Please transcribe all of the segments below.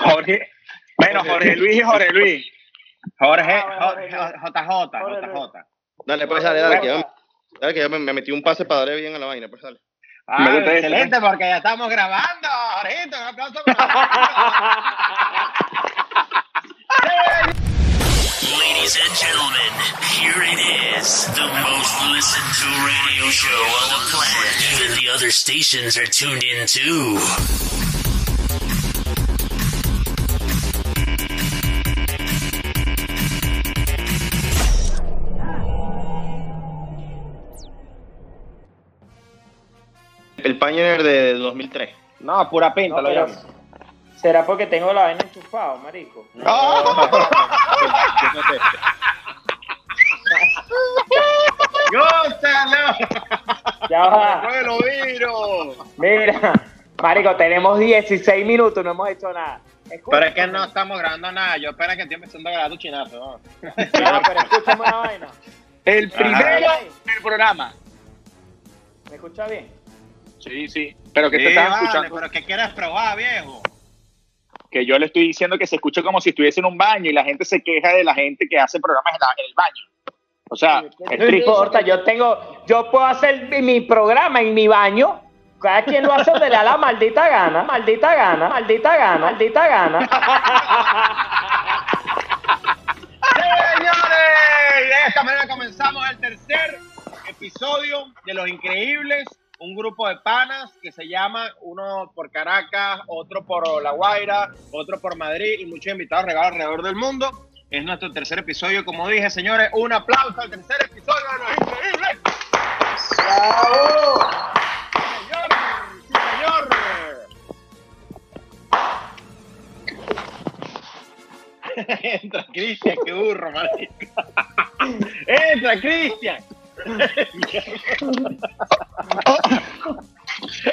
Jorge. Bueno, Jorge Luis y Jorge Luis. Jorge, Ah, JJ, Luis. JJ. Dale, pues dale, dale, que yo, dale, que yo me, me metí un pase para darle bien a la vaina, pues dale. Ah, Me gusta eso, excelente, porque ya estamos grabando. Jorgito, un aplauso para Ladies and gentlemen, here it is, the most listened to radio show on the planet. Even the other stations are tuned in too. El Pioneer de 2003. No, pura pinta, No, lo llamo. ¿Será porque tengo la vaina enchufado, marico? ¡Gózalo! Ya va. ¡Vuelo, viro! Mira, marico, tenemos 16 minutos, no hemos hecho nada. Escucha- Pero es que no estamos grabando nada. Yo espero que estoy empezando a grabar tu chinazo. ¿no? No, pero escúchame una vaina. El primero del programa. ¿Me escucha bien? Sí, sí. Pero que te estás vale, escuchando. pero ¿qué quieres probar, viejo? Que yo le estoy diciendo que se escucha como si estuviese en un baño y la gente se queja de la gente que hace programas en, la- en el baño. O sea, es No importa, yo tengo, yo puedo hacer mi- mi programa en mi baño. Cada quien lo hace donde le da la maldita gana, maldita gana, maldita gana, maldita gana. Señores, de esta manera comenzamos el tercer episodio de Los Increíbles, un grupo de panas que se llama uno por Caracas, otro por La Guaira, otro por Madrid y muchos invitados regados alrededor del mundo. Es nuestro tercer episodio, como dije, señores, un aplauso al tercer episodio de Los Increíbles. Sí, señor. Entra Cristian, qué burro, marico. Entra Cristian.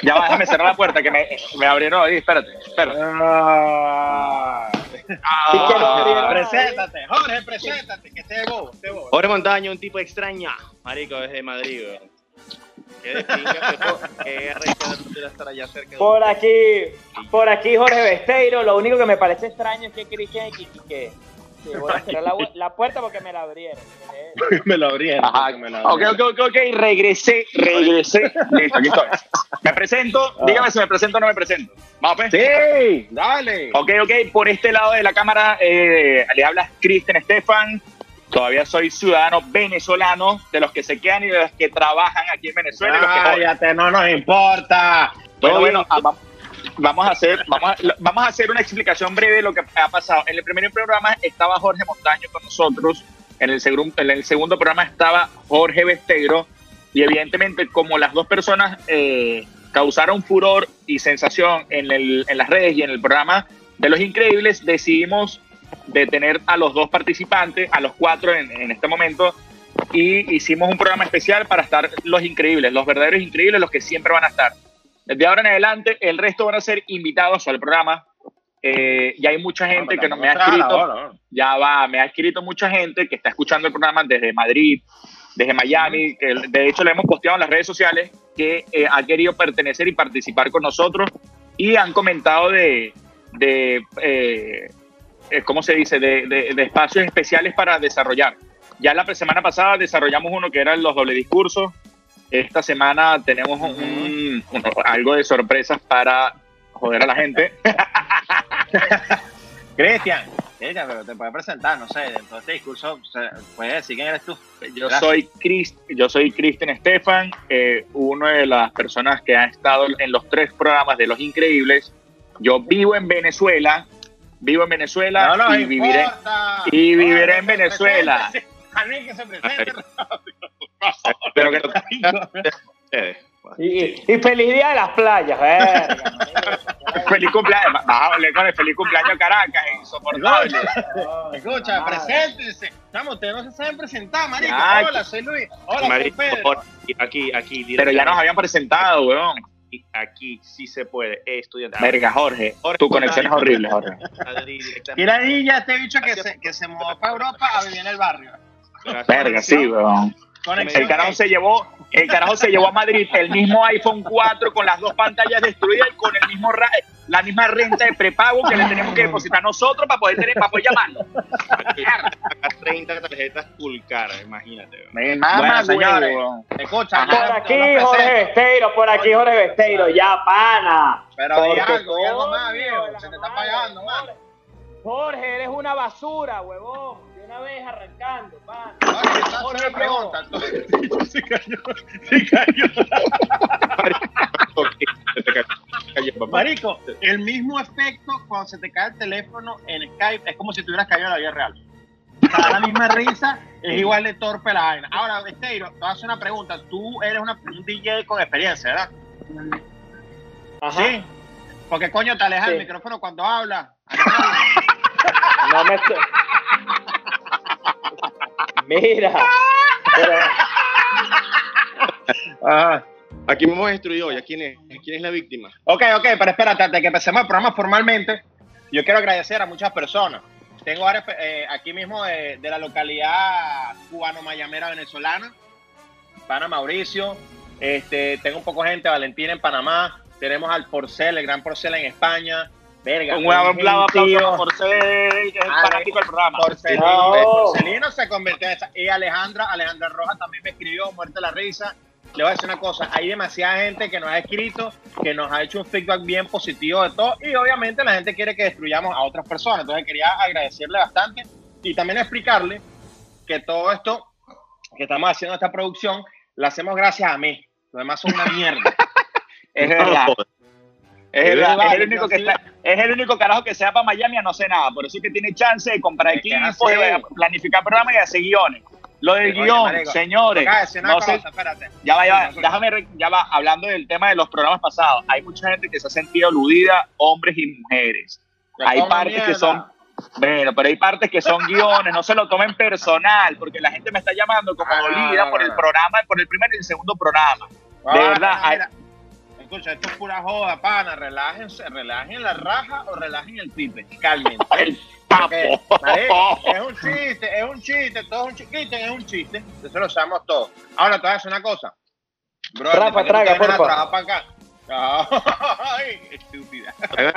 Ya va, déjame cerrar la puerta que me, me abrieron ahí. Espérate, espérate. Ah. Que abrieron preséntate, Jorge, preséntate, que esté bobo, esté bobo. Jorge Montaño, un tipo extraño. Marico, desde Madrid, weón. Por aquí, por aquí Jorge Besteiro, lo único que me parece extraño es que Cristian y Kiki que voy a cerrar la, la puerta porque me la abrieron. me lo abrieron. Ajá. me Ok, abrieron. ok, ok, ok. Regresé, regresé. Listo, aquí estoy. Me presento. Dígame si me presento o no me presento. Vamos, pues. Sí, dale. Ok, ok, por este lado de la cámara eh, le habla Cristian Estefan. Todavía soy ciudadano venezolano, de los que se quedan y de los que trabajan aquí en Venezuela. y los que joden. Cállate, no nos importa. Bueno, Todo bueno, bien. Va- vamos a hacer, vamos vamos a hacer una explicación breve de lo que ha pasado. En el primer programa estaba Jorge Montaño con nosotros, en el, segundo, programa estaba Jorge Besteiro, y evidentemente como las dos personas eh, causaron furor y sensación en, el, las redes y en el programa de Los Increíbles, decidimos detener a los dos participantes, a los cuatro en, en este momento, y hicimos un programa especial para estar los increíbles, los verdaderos increíbles, los que siempre van a estar. Desde ahora en adelante, el resto van a ser invitados al programa. Eh, ya hay mucha gente que no me ha escrito, ya va, me ha escrito mucha gente que está escuchando el programa desde Madrid, desde Miami, que de hecho le hemos posteado en las redes sociales que eh, ha querido pertenecer y participar con nosotros y han comentado de, de eh, eh, ¿cómo se dice?, de, de- de espacios especiales para desarrollar. Ya la semana pasada desarrollamos uno que eran los doble discursos. Esta semana tenemos un- un- algo de sorpresas para joder a la gente. Cristian, Cristian, pero te puedes presentar, no sé, dentro de este discurso, puedes decir quién eres tú. Yo Gracias. soy Chris, yo soy Cristian Estefan, eh, una de las personas que ha estado en los tres programas de Los Increíbles. Yo vivo en Venezuela, vivo en Venezuela No y viviré. y viviré en Venezuela. preséntese. A mí que se presente. Pero que. Y, y feliz día de las playas, verga, feliz cumpleaños, hablar con el feliz cumpleaños a Caracas, insoportable. Escucha, Madre. preséntense. Chamo, ustedes no se saben presentar, marico. Ay, Hola, soy Luis. Hola, Marico, soy Pedro. por- aquí, aquí, Pero ya nos habían presentado, weón. Aquí, aquí sí se puede. Eh, estudiante. Verga, Jorge, Jorge, tu conexión es horrible, Jorge. Mira ahí ya te he dicho que se, que se mudó para Europa a vivir en el barrio. Gracias. Verga, sí, weón. Conexión El carajo se llevó, el carajo se llevó a Madrid el mismo iPhone 4 con las dos pantallas destruidas y con el mismo ra- la misma renta de prepago que le tenemos que depositar nosotros para poder tener, para poder llamarlo. Saca 30 tarjetas Pulcar, imagínate. Me mama, Bueno, señores, escucha, Por aquí. Jorge Besteiro, por aquí Jorge Besteiro, ya pana. Pero Porque, algo, algo más, viejo. Se te está pagando, man. Jorge. Eres una basura, huevón. De una vez arrancando, esta es Jorge, pregunta. Se cayó, se cayó. Se. Marico, el mismo efecto cuando se te cae el teléfono en Skype es como si tuvieras caído en la vida real. Sea, la misma risa, es igual de torpe la vaina. Ahora, Esteiro, te voy a hacer una pregunta. Tú eres una, un DJ con experiencia, ¿verdad? Ajá. Sí. Porque coño te alejas Sí. del micrófono cuando hablas. No me estoy. Mira. Pero, Ajá. Aquí me hemos destruido ya. ¿Quién es? ¿Quién es la víctima? Ok, ok, pero espérate, antes de que empecemos el programa formalmente, yo quiero agradecer a muchas personas. Tengo varias, eh, aquí mismo de, de la localidad cubano-mayamera venezolana, pana Mauricio, este, tengo un poco de gente, Valentina en Panamá, tenemos al Porcel, el gran Porcel en España, verga. Un aplauso, aplauso gentío. por ser que es Ale- fanático del programa. Porcelino, No. Porcelino se convirtió en esa. Y Alejandra, Alejandra Rojas también me escribió, muerte la risa. Le voy a decir una cosa, hay demasiada gente que nos ha escrito, que nos ha hecho un feedback bien positivo de todo, y obviamente la gente quiere que destruyamos a otras personas. Entonces quería agradecerle bastante y también explicarle que todo esto que estamos haciendo esta producción, la hacemos gracias a mí. Los demás son una mierda. Es verdad. Es, el único que está, es el único carajo que se va para Miami a no sé nada. Por eso es que tiene chance de comprar equipos, planificar programas y hacer guiones. Lo del guion, señores. No sé- cosa, espérate. ya va, ya va, déjame, ya va, hablando del tema de los programas pasados. Hay mucha gente que se ha sentido aludida, hombres y mujeres. Hay partes que son, bueno, pero hay partes que son guiones, no se lo tomen personal, porque la gente me está llamando como Ah, dolida por el programa, por el primer y el segundo programa. Ah, De verdad, mira, hay- mira. Escucha, esto es pura joda, pana. Relájense, relajen la raja o relajen el pipe. Calmen. El papo. Porque, marico, es un chiste, es un chiste, todo es un chiste, es un chiste. Eso lo sabemos todos. Ahora te voy a decir una cosa. Bro, Rafa, ¿para qué tú traga, porfa. trabajar para acá? Ay, estúpida.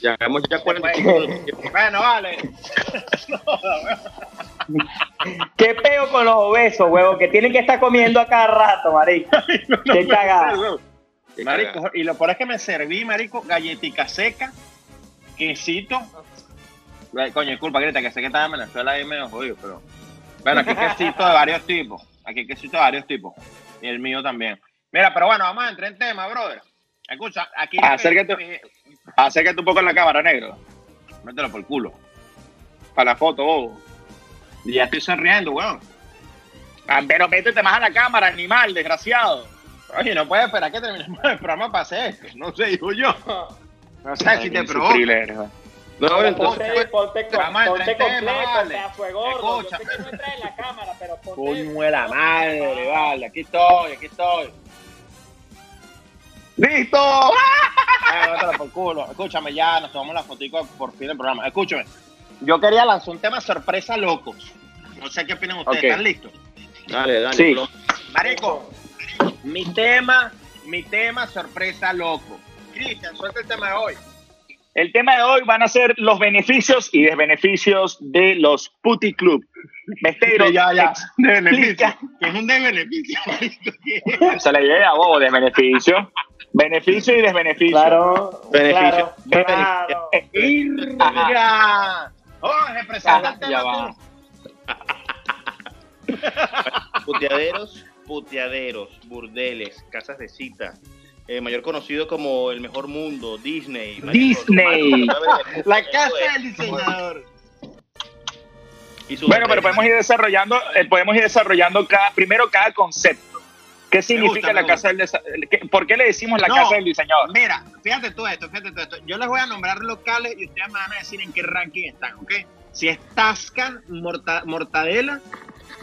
Ya hagamos ya 45 minutos. Bueno, vale. ¿Qué peo con los obesos, huevo? Que tienen que estar comiendo a cada rato, marico. Qué cagada. Marico, y lo peor es que me serví, marico, galletica seca, quesito. Ay, Coño, disculpa, Grita, que sé que estaba en Venezuela ahí medio jodido, pero. Bueno, aquí hay quesito de varios tipos. Aquí hay quesito de varios tipos. Y el mío también. Mira, pero bueno, vamos a entrar en tema, brother. Escucha, aquí. Acércate. eh, Acércate un poco en la cámara, negro. mételo por el culo. Para la foto, bobo. Y ya estoy sonriendo, weón. Ah, Pero métete más a la cámara, animal, desgraciado. Oye, no puedes esperar que terminemos el programa para hacer esto. No sé, digo yo. No sé si te güey. No, entonces, Ponte, ponte, con- ponte completo, vale. pedazo de gordo. Yo sé que no entra en la cámara, pero ponte... Coño de la madre, vale. Aquí estoy, aquí estoy. ¡Listo! Ah, mételo por culo. Escúchame, ya nos tomamos la fotico por fin del programa. Escúchame. Yo quería lanzar un tema sorpresa locos. No sé qué opinan ustedes. ¿Están listos? dale, dale. Sí. Marico, mi tema, mi tema sorpresa loco. Cristian, suelta el tema de hoy. El tema de hoy van a ser los beneficios y desbeneficios de los Putty Club. Besteiro, ya, ya. De beneficio. es un de beneficio, marico. Esa es la idea, bobo, desbeneficio. Beneficio y desbeneficio. Claro, Beneficio. claro, Beneficio. claro. Presenta el Ya va. Puteaderos, puteaderos, burdeles, casas de cita. eh, mayor conocido como el mejor mundo, Disney. Disney. La casa del diseñador. Bueno, pero podemos ir desarrollando, eh, podemos ir desarrollando cada, primero cada concepto. ¿Qué significa gusta, la casa del qué- ¿Por qué le decimos la No. casa del diseñador? Mira, fíjate tú esto, fíjate tú esto. Yo les voy a nombrar locales y ustedes me van a decir en qué ranking están, ¿ok? Si es Tasca, Morta- Mortadela,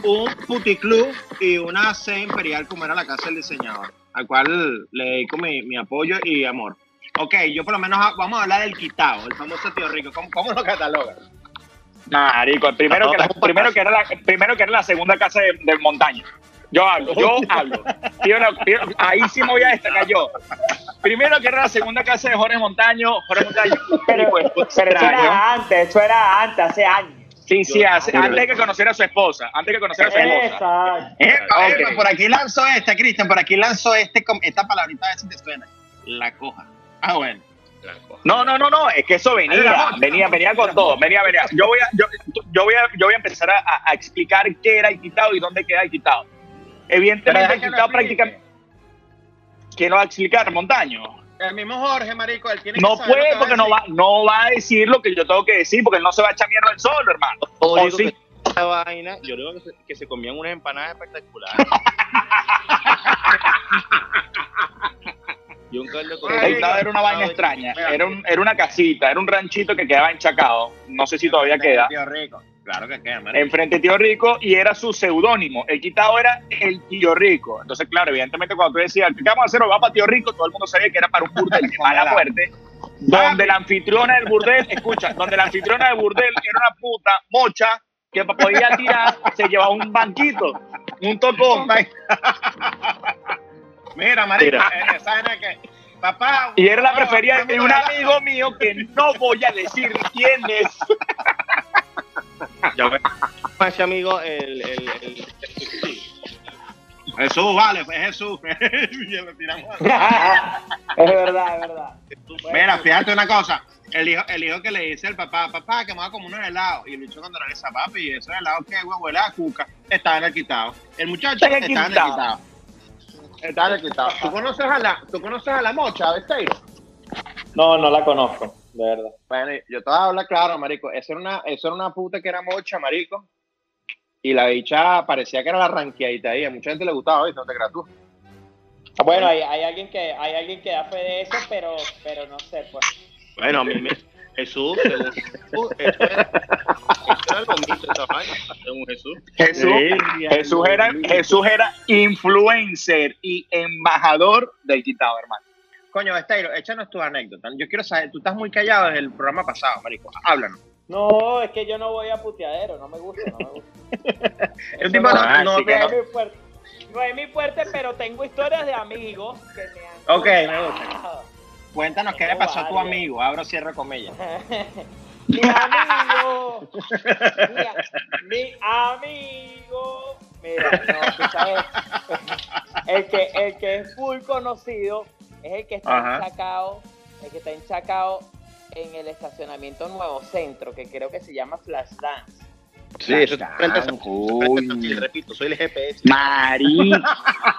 un puticlub y una C imperial como era la casa del diseñador, al cual le dedico mi, mi apoyo y amor. Ok, yo por lo menos vamos a hablar del quitado, el famoso tío rico. ¿Cómo, cómo lo catalogas? Marico, primero que, la, primero, que era la, primero que era la segunda casa de- del montaño. Yo hablo, yo hablo. Ahí sí me voy a destacar yo. Primero que era la segunda casa de Jorge Montaño. Jorge Montaño. Pero, pues, pero eso era antes, eso era antes, hace años. Sí, sí, hace- antes de que conociera a su esposa. Antes de que conociera a su esposa. Exacto. Por aquí lanzo esta, Cristian, por aquí lanzo este, esta palabrita a ver si te suena. La coja. Ah, bueno. No, no, no, no, es que eso venía, venía, venía con todo, venía, venía. Yo voy a, yo, yo voy a, yo voy a empezar a, a explicar qué era el quitado y dónde queda el quitado. Evidentemente el explique. prácticamente, ¿quién lo va a explicar, Montaño? El mismo Jorge, marico, él tiene No que puede que porque no va, no va a decir lo que yo tengo que decir porque él no se va a echar mierda él solo, hermano. Todo O digo sí. que esta vaina, yo digo que se, que se comían unas empanadas espectaculares. y un caldo con El quitado era una vaina extraña, era, un, era una casita, era un ranchito que quedaba en Chacao, no sé si todavía queda. Tío rico. Claro que queda, marico. enfrente Tío Rico y era su seudónimo. El quitado era el Tío Rico. Entonces, claro, evidentemente cuando tú decías, ¿qué vamos a hacer? Va para Tío Rico, todo el mundo sabía que era para un burdel de mala muerte. Donde la anfitriona del burdel, escucha, donde la anfitriona del burdel era una puta mocha que podía tirar, se llevaba un banquito, un tocón. Mira, marico, Mira. eh, esa vaina que... Papá... Y era la preferida de un amigo mío que no voy a decir quién es. Ya ves, ese amigo, el, el, el, el- Jesús, vale, fue Jesús. Tiramos. es verdad, es verdad. Mira, fíjate una cosa. El hijo, el hijo que le dice al papá, papá, que me va a comer unos helados. Y el bicho cuando le dice, papi, y esos helados que huele a cuca, estaba en el quitado. El muchacho Está en el estaba en el quitado. quitado. Estaba en el quitado. ¿Tú conoces a la, ¿tú conoces a la mocha de Esteiro? No, no la conozco, de verdad. Bueno, yo te voy a hablar claro, marico. Esa era una, esa era una puta que era mocha, marico. Y la bicha parecía que era la ranqueadita ahí. A mucha gente le gustaba, ¿viste? No te creas tú. Bueno, hay, hay alguien que hay alguien que da fe de eso, pero pero no sé, pues. Bueno, a mí me, Jesús, según Jesús, eso era, eso era lo mismo, esa vaina, según Jesús. Jesús, Jesús era, Jesús era influencer y embajador del quitado, hermano. Coño, Esteiro, échanos tu anécdota. Yo quiero saber, tú estás muy callado desde el programa pasado, marico. Háblanos. No, es que yo no voy a puteadero, no me gusta, no me gusta. El Eso tipo no- no, no es mi fuerte. No es mi fuerte, pero tengo historias de amigos que me han Ok, me contado. Cuéntanos qué le pasó a tu amigo. Abro, cierro comillas. mi amigo, mi, mi amigo. Mira, no, tú sabes, el que, el que es full conocido es el que está Ajá. enchacado, el que está enchacado en el estacionamiento Nuevo Centro, que creo que se llama Flash Dance. Sí, eso frente a repito, soy el GPS. Marico.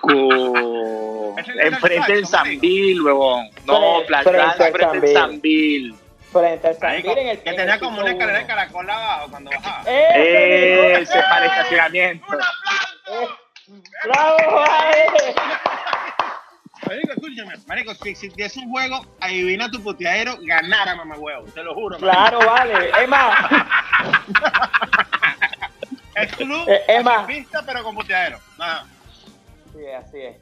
Enfrente del Sambil, huevón. No, Plaza frente al enfrente del Sambil. Frente al Sambil en el que en tenía como una escalera de caracol abajo cuando bajaba. ¡Ese para el estacionamiento. mismo! ¡Bravo! Marico, escúchame. Marico, si existiese un juego, adivina tu puteadero, ganara, mamá huevo. Te lo juro. marico. Claro, vale. Es más, Es club, Eh, es más. pista, pero con puteadero. Ajá. sí, así es.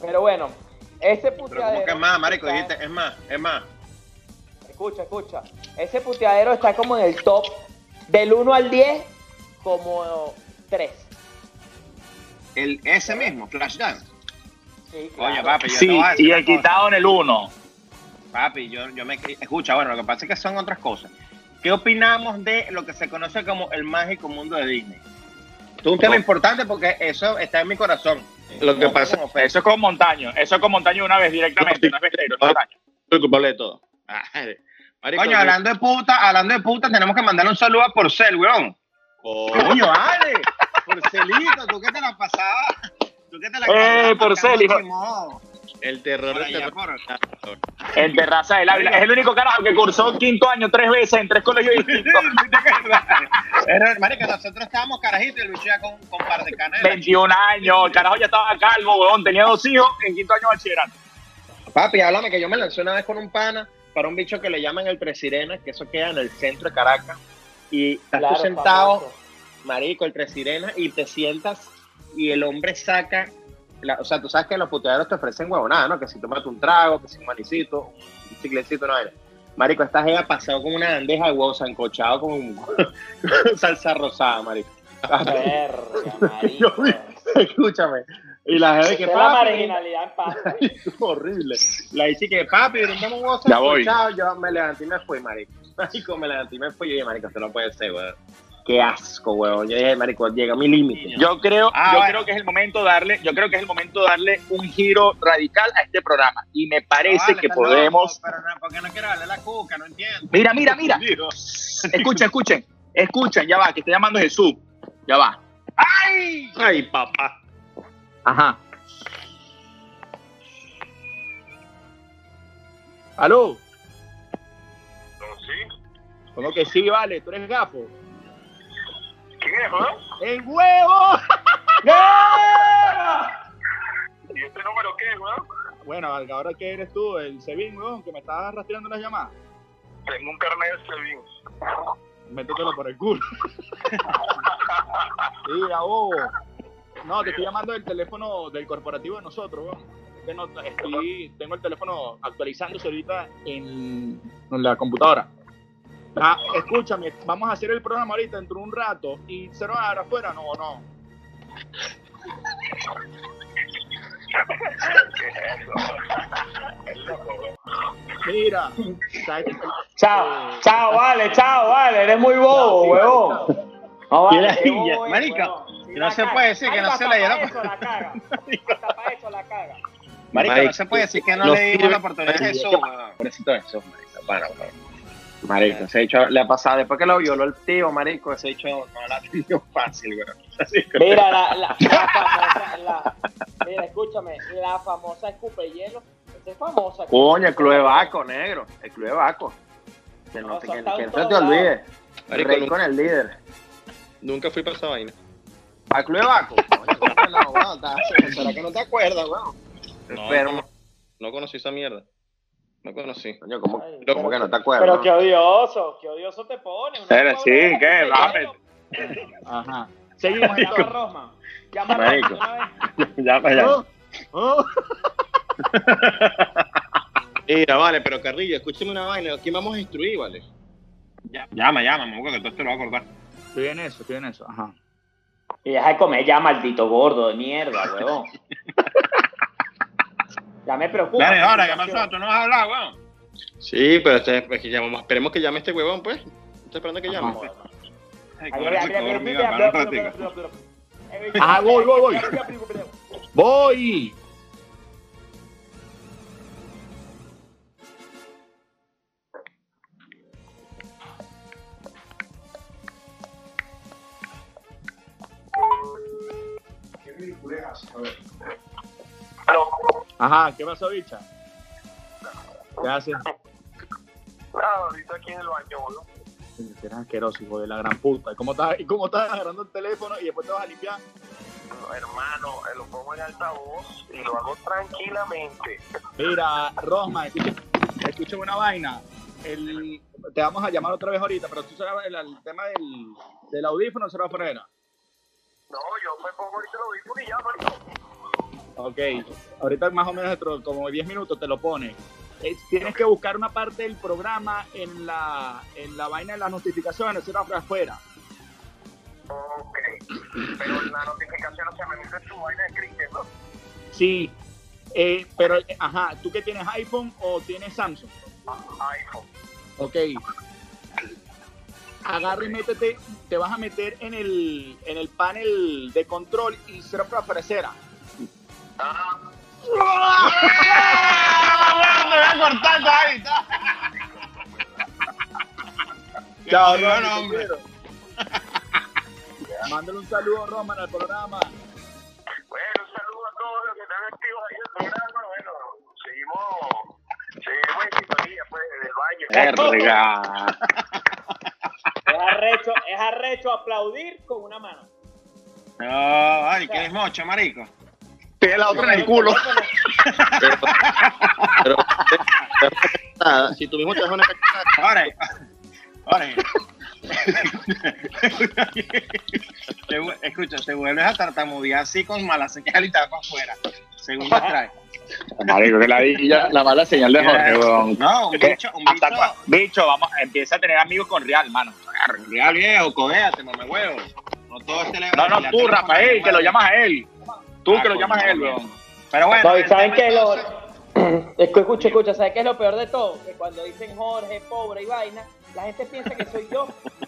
Pero bueno, ese Pero puteadero. que es más, marico, dijiste, es más, es más. Escucha, escucha. Ese puteadero está como en el top del 1 al 10, como 3. El, ese mismo, Flashdance. Sí, Oye, papi, yo te Sí, voy a decir y el cosa. quitado en el 1. Papi, yo, yo me escucha, bueno, lo que pasa es que son otras cosas. ¿Qué opinamos de lo que se conoce como el mágico mundo de Disney? Es un tema No. importante porque eso está en mi corazón. Lo que No pasa-. Eso es con Montaño. Eso es con Montaño una vez directamente. No es Besteiro, es Montaño. Soy culpable de todo. Marico, Coño, hablando de puta, hablando de puta, tenemos que mandarle un saludo a Porcel, weón. Coño, Coño, Ale, Porcelito, tú que te la pasabas. Tú que te la Eh, Porcel, hijo. El terror de allá, terror. por- En Terraza del Ávila. Es el único carajo que cursó quinto año tres veces en tres colegios distintos. Era, marica, nosotros estábamos carajitos y el bicho ya con, con par de canelas. 21 años. El carajo ya estaba calvo, huevón. Tenía dos hijos en quinto año de bachillerato. Papi, háblame que yo me lancé una vez con un pana para un bicho que le llaman el Presirena, que eso queda en el centro de Caracas. Y estás Claro, tú sentado, famoso. marico, el Presirena, y te sientas y el hombre saca, la- o sea, tú sabes que los puteaderos te ofrecen huevonada, ¿no? Que si tomas un trago, que si un manicito, un chiclecito, no vaina. Marico, esta jeva pasado con una bandeja de huevos sancochado con, con salsa rosada, marico. Verga, Yo marico. escúchame. Y la jeva que es la papi, marginalidad en paz. horrible. La dice que papi, brindame un huevo Ya voy. sancochado. Yo me levanté y me fui, marico. Marico, me levanté y me fui. Yo dije, marico, esto no puede ser, weón. Qué asco, weón. Yo dije, marico, llega a mi límite. Yo creo, Ah, yo bueno. creo que es el momento de darle, yo creo que es el momento de darle un giro radical a este programa. Y me parece Vale, que podemos. loco, pero no, porque no quiero darle la cuca, no entiendo. Mira, mira, mira. Escuchen, escuchen, escuchen, ya va, que está llamando Jesús. Ya va. ¡Ay! Ay, papá. Ajá. ¿Aló? ¿Cómo que sí, vale? ¿Tú eres gafo? ¿Quién es, weón? ¡El huevo! ¿Y este número qué, weón? Bueno, ahora que eres tú, el Sebin, weón, que me estás rastreando las llamadas. Tengo un carnet de Sevin. Métetelo por el culo. Mira, bobo. No, te estoy llamando del teléfono del corporativo de nosotros, weón. Es estoy- tengo el teléfono actualizándose ahorita en, en la computadora. Ah, escúchame, vamos a hacer el programa ahorita dentro de un rato y se va a dar afuera, no, no. Mira. Chao, Eh, chao, vale, chao, vale. Eres muy bobo, sí, huevón. chao. No, vale, Mira, qué bobo es, marica, no se caga. puede decir que no se le para dieron- eso la caga. Hasta para eso la caga. Marico, Marico, no se puede decir que no, le dimos la oportunidad a Jesús, weón. Pobrecito Jesús, marico. Bueno, weón. Marico, ese hecho le ha pasado, después que lo violó el tío, marico, ese hecho no la ha tenido fácil, que- Mira, la, la, la famosa, la, mira, escúchame, la famosa escupe hielo. Esa es famosa. Coño, el club de Baco, negro. El club de Baco. Que no, No, te, que, que no se te olvide. Marico, Rey nunca, con el líder. nunca fui para esa vaina. ¿Al club de Baco? Coño, ¿cómo no, weón? Está- ¿Será que no te acuerdas, weón? No. No conocí esa mierda. No conocí. Coño, ¿cómo, Ay, cómo pero- que no te acuerdas? Pero qué odioso, qué odioso te pone. Pero sí, ¿qué? hielo. Ajá. Seguimos Llama a entonces. Rosman. Llama a Marico. Ya, pues, ya. Oh, oh. Mira, vale, pero Carrillo, escúchame una vaina. ¿Quién vamos a instruir, vale? Llama, llama, moco, que todo esto lo va a cortar. Estoy en eso, estoy en eso. Ajá. Y deja de comer ya, maldito gordo de mierda, huevón. Ya me preocupa. Dale, ahora, ¿qué pasó? ¿Tú no vas a hablar, weón? Sí, pero este, es que llamamos, esperemos que llame este huevón, pues. Estoy esperando que llame. pues. Qué. Ah, voy, voy, voy. ¡Voy! Aló. Ajá, ¿qué pasó, bicha? ¿Qué haces? Nada, ahorita aquí en el baño, boludo. Eres asqueroso, hijo de la gran puta. ¿Y cómo estás, y cómo estás agarrando el teléfono y después te vas a limpiar? No, hermano, eh, lo pongo en altavoz y lo hago tranquilamente. Mira, Rosma, escúchame una vaina. El, te vamos a llamar otra vez ahorita, pero tú sabes el, el tema del, del audífono se lo va a poner. No, yo me pongo ahorita los audífonos y ya, marico. Ok, ahorita más o menos dentro de como 10 minutos te lo pone. Eh, tienes que buscar una parte del programa en la, en la vaina de las notificaciones, eso era afuera. Ok. Pero la notificación no se me mete en su vaina de cricket, ¿no? Sí, eh, pero, ajá, ¿tú que tienes iPhone o tienes Samsung? IPhone. Ok. Agarra y métete, te vas a meter en el, en el panel de control y será para ofrecer. Ah, Me voy a cortar esa ahorita. Chao, Roman. Mándale un saludo, Roman, al programa. bueno, un saludo a todos los que están activos ahí en el programa. Bueno, seguimos, seguimos en sintonía, pues, del baño. Verga. Es arrecho, es arrecho aplaudir con una mano. No, ay, ¿quieres mocho, marico? La otra en el culo. Pero, pero, nada, si tú mismo te das una cachetada, Ahora, ahora. Te vu- Escucha, te vuelves a tartamudear así con mala señal y te vas para afuera. Según me trae. Marico, que la, mala señal de Jorge, weón. No, un bicho, un bicho. cua- bicho, vamos, empieza a tener amigos con Real, mano. Real viejo, codéate, mame huevo. No todo es tele- No, no, tú, Rafael, que lo llamas a él. Tú Ah, que lo llamas él, weón. Pero bueno, No, ¿saben qué? Lo- entonces- Escu- Escucha, escucha, ¿sabes qué es lo peor de todo? Que cuando dicen Jorge, pobre y vaina, la gente piensa que soy yo,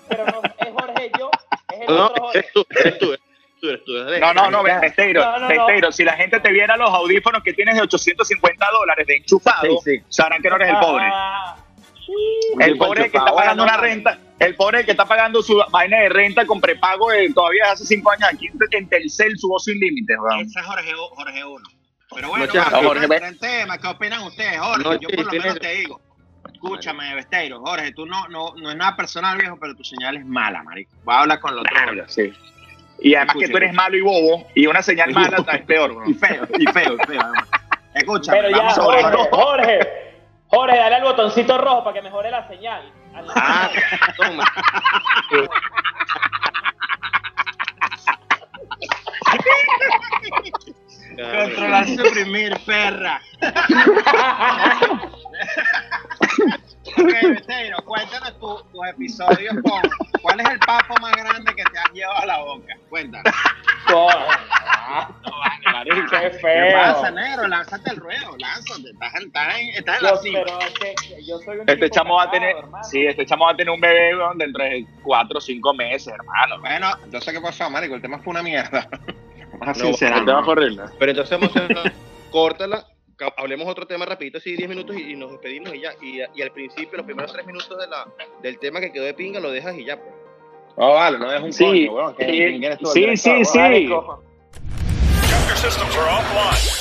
pero no es Jorge yo, es el No, otro Jorge. eres tú, eres tú, eres tú, eres tú. eres- No, no, no, Besteiro, No, no, si la gente te viera los audífonos que tienes de 850 dólares de enchufado, Sí, sí. sabrán que no eres el pobre. Ah, El pobre es que está Bueno, pagando una renta, el pobre que está pagando su vaina de renta con prepago de todavía hace cinco años aquí en- Telcel, su voz sin límites. Ese es Jorge, Jorge 1. Pero bueno, No, vamos, Jorge, tema, ¿qué opinan ustedes, Jorge? No, Yo por lo menos te digo. Escúchame, Besteiro, Jorge, tú no, no, no es nada personal, viejo, pero tu señal es mala, marico. Voy a hablar con el otro. Sí. Y además que tú eres malo y bobo, y una señal mala es peor, Y weón. feo, y feo, y feo. además. Escúchame, Pero ya, vamos a Jorge. Jorge, Jorge, dale al botoncito rojo para que mejore la señal. Ah, toma. Controlar-se primeiro, perra. ok, cuéntanos tu- tus episodios con... ¿Cuál es el papo más grande que te has llevado a la boca? Cuéntanos. Jorge. Marico, qué ¿Qué feo. pasa, negro? Lánzate el ruedo, lánzate. Estás en, estás en, estás en la cima. pero es que yo soy un Este chamo va a tener, hermano. sí, este chamo va a tener un bebé, weón, dentro de cuatro o cinco meses, hermano. Bueno, yo sé qué pasó, marico. El tema fue una mierda. Vamos a No, sincerarnos. el tema fue horrible. Pero entonces córtala, hablemos otro tema rapidito, así 10 minutos y, y nos despedimos y ya. Y, y al principio, los primeros 3 minutos de la, del tema que quedó de pinga, lo dejas y ya. Pues. Oh, vale, no es un Sí, coño, weón. que- sí, ¿quién eres tú, el sí, sí, sí. Chapter systems are offline.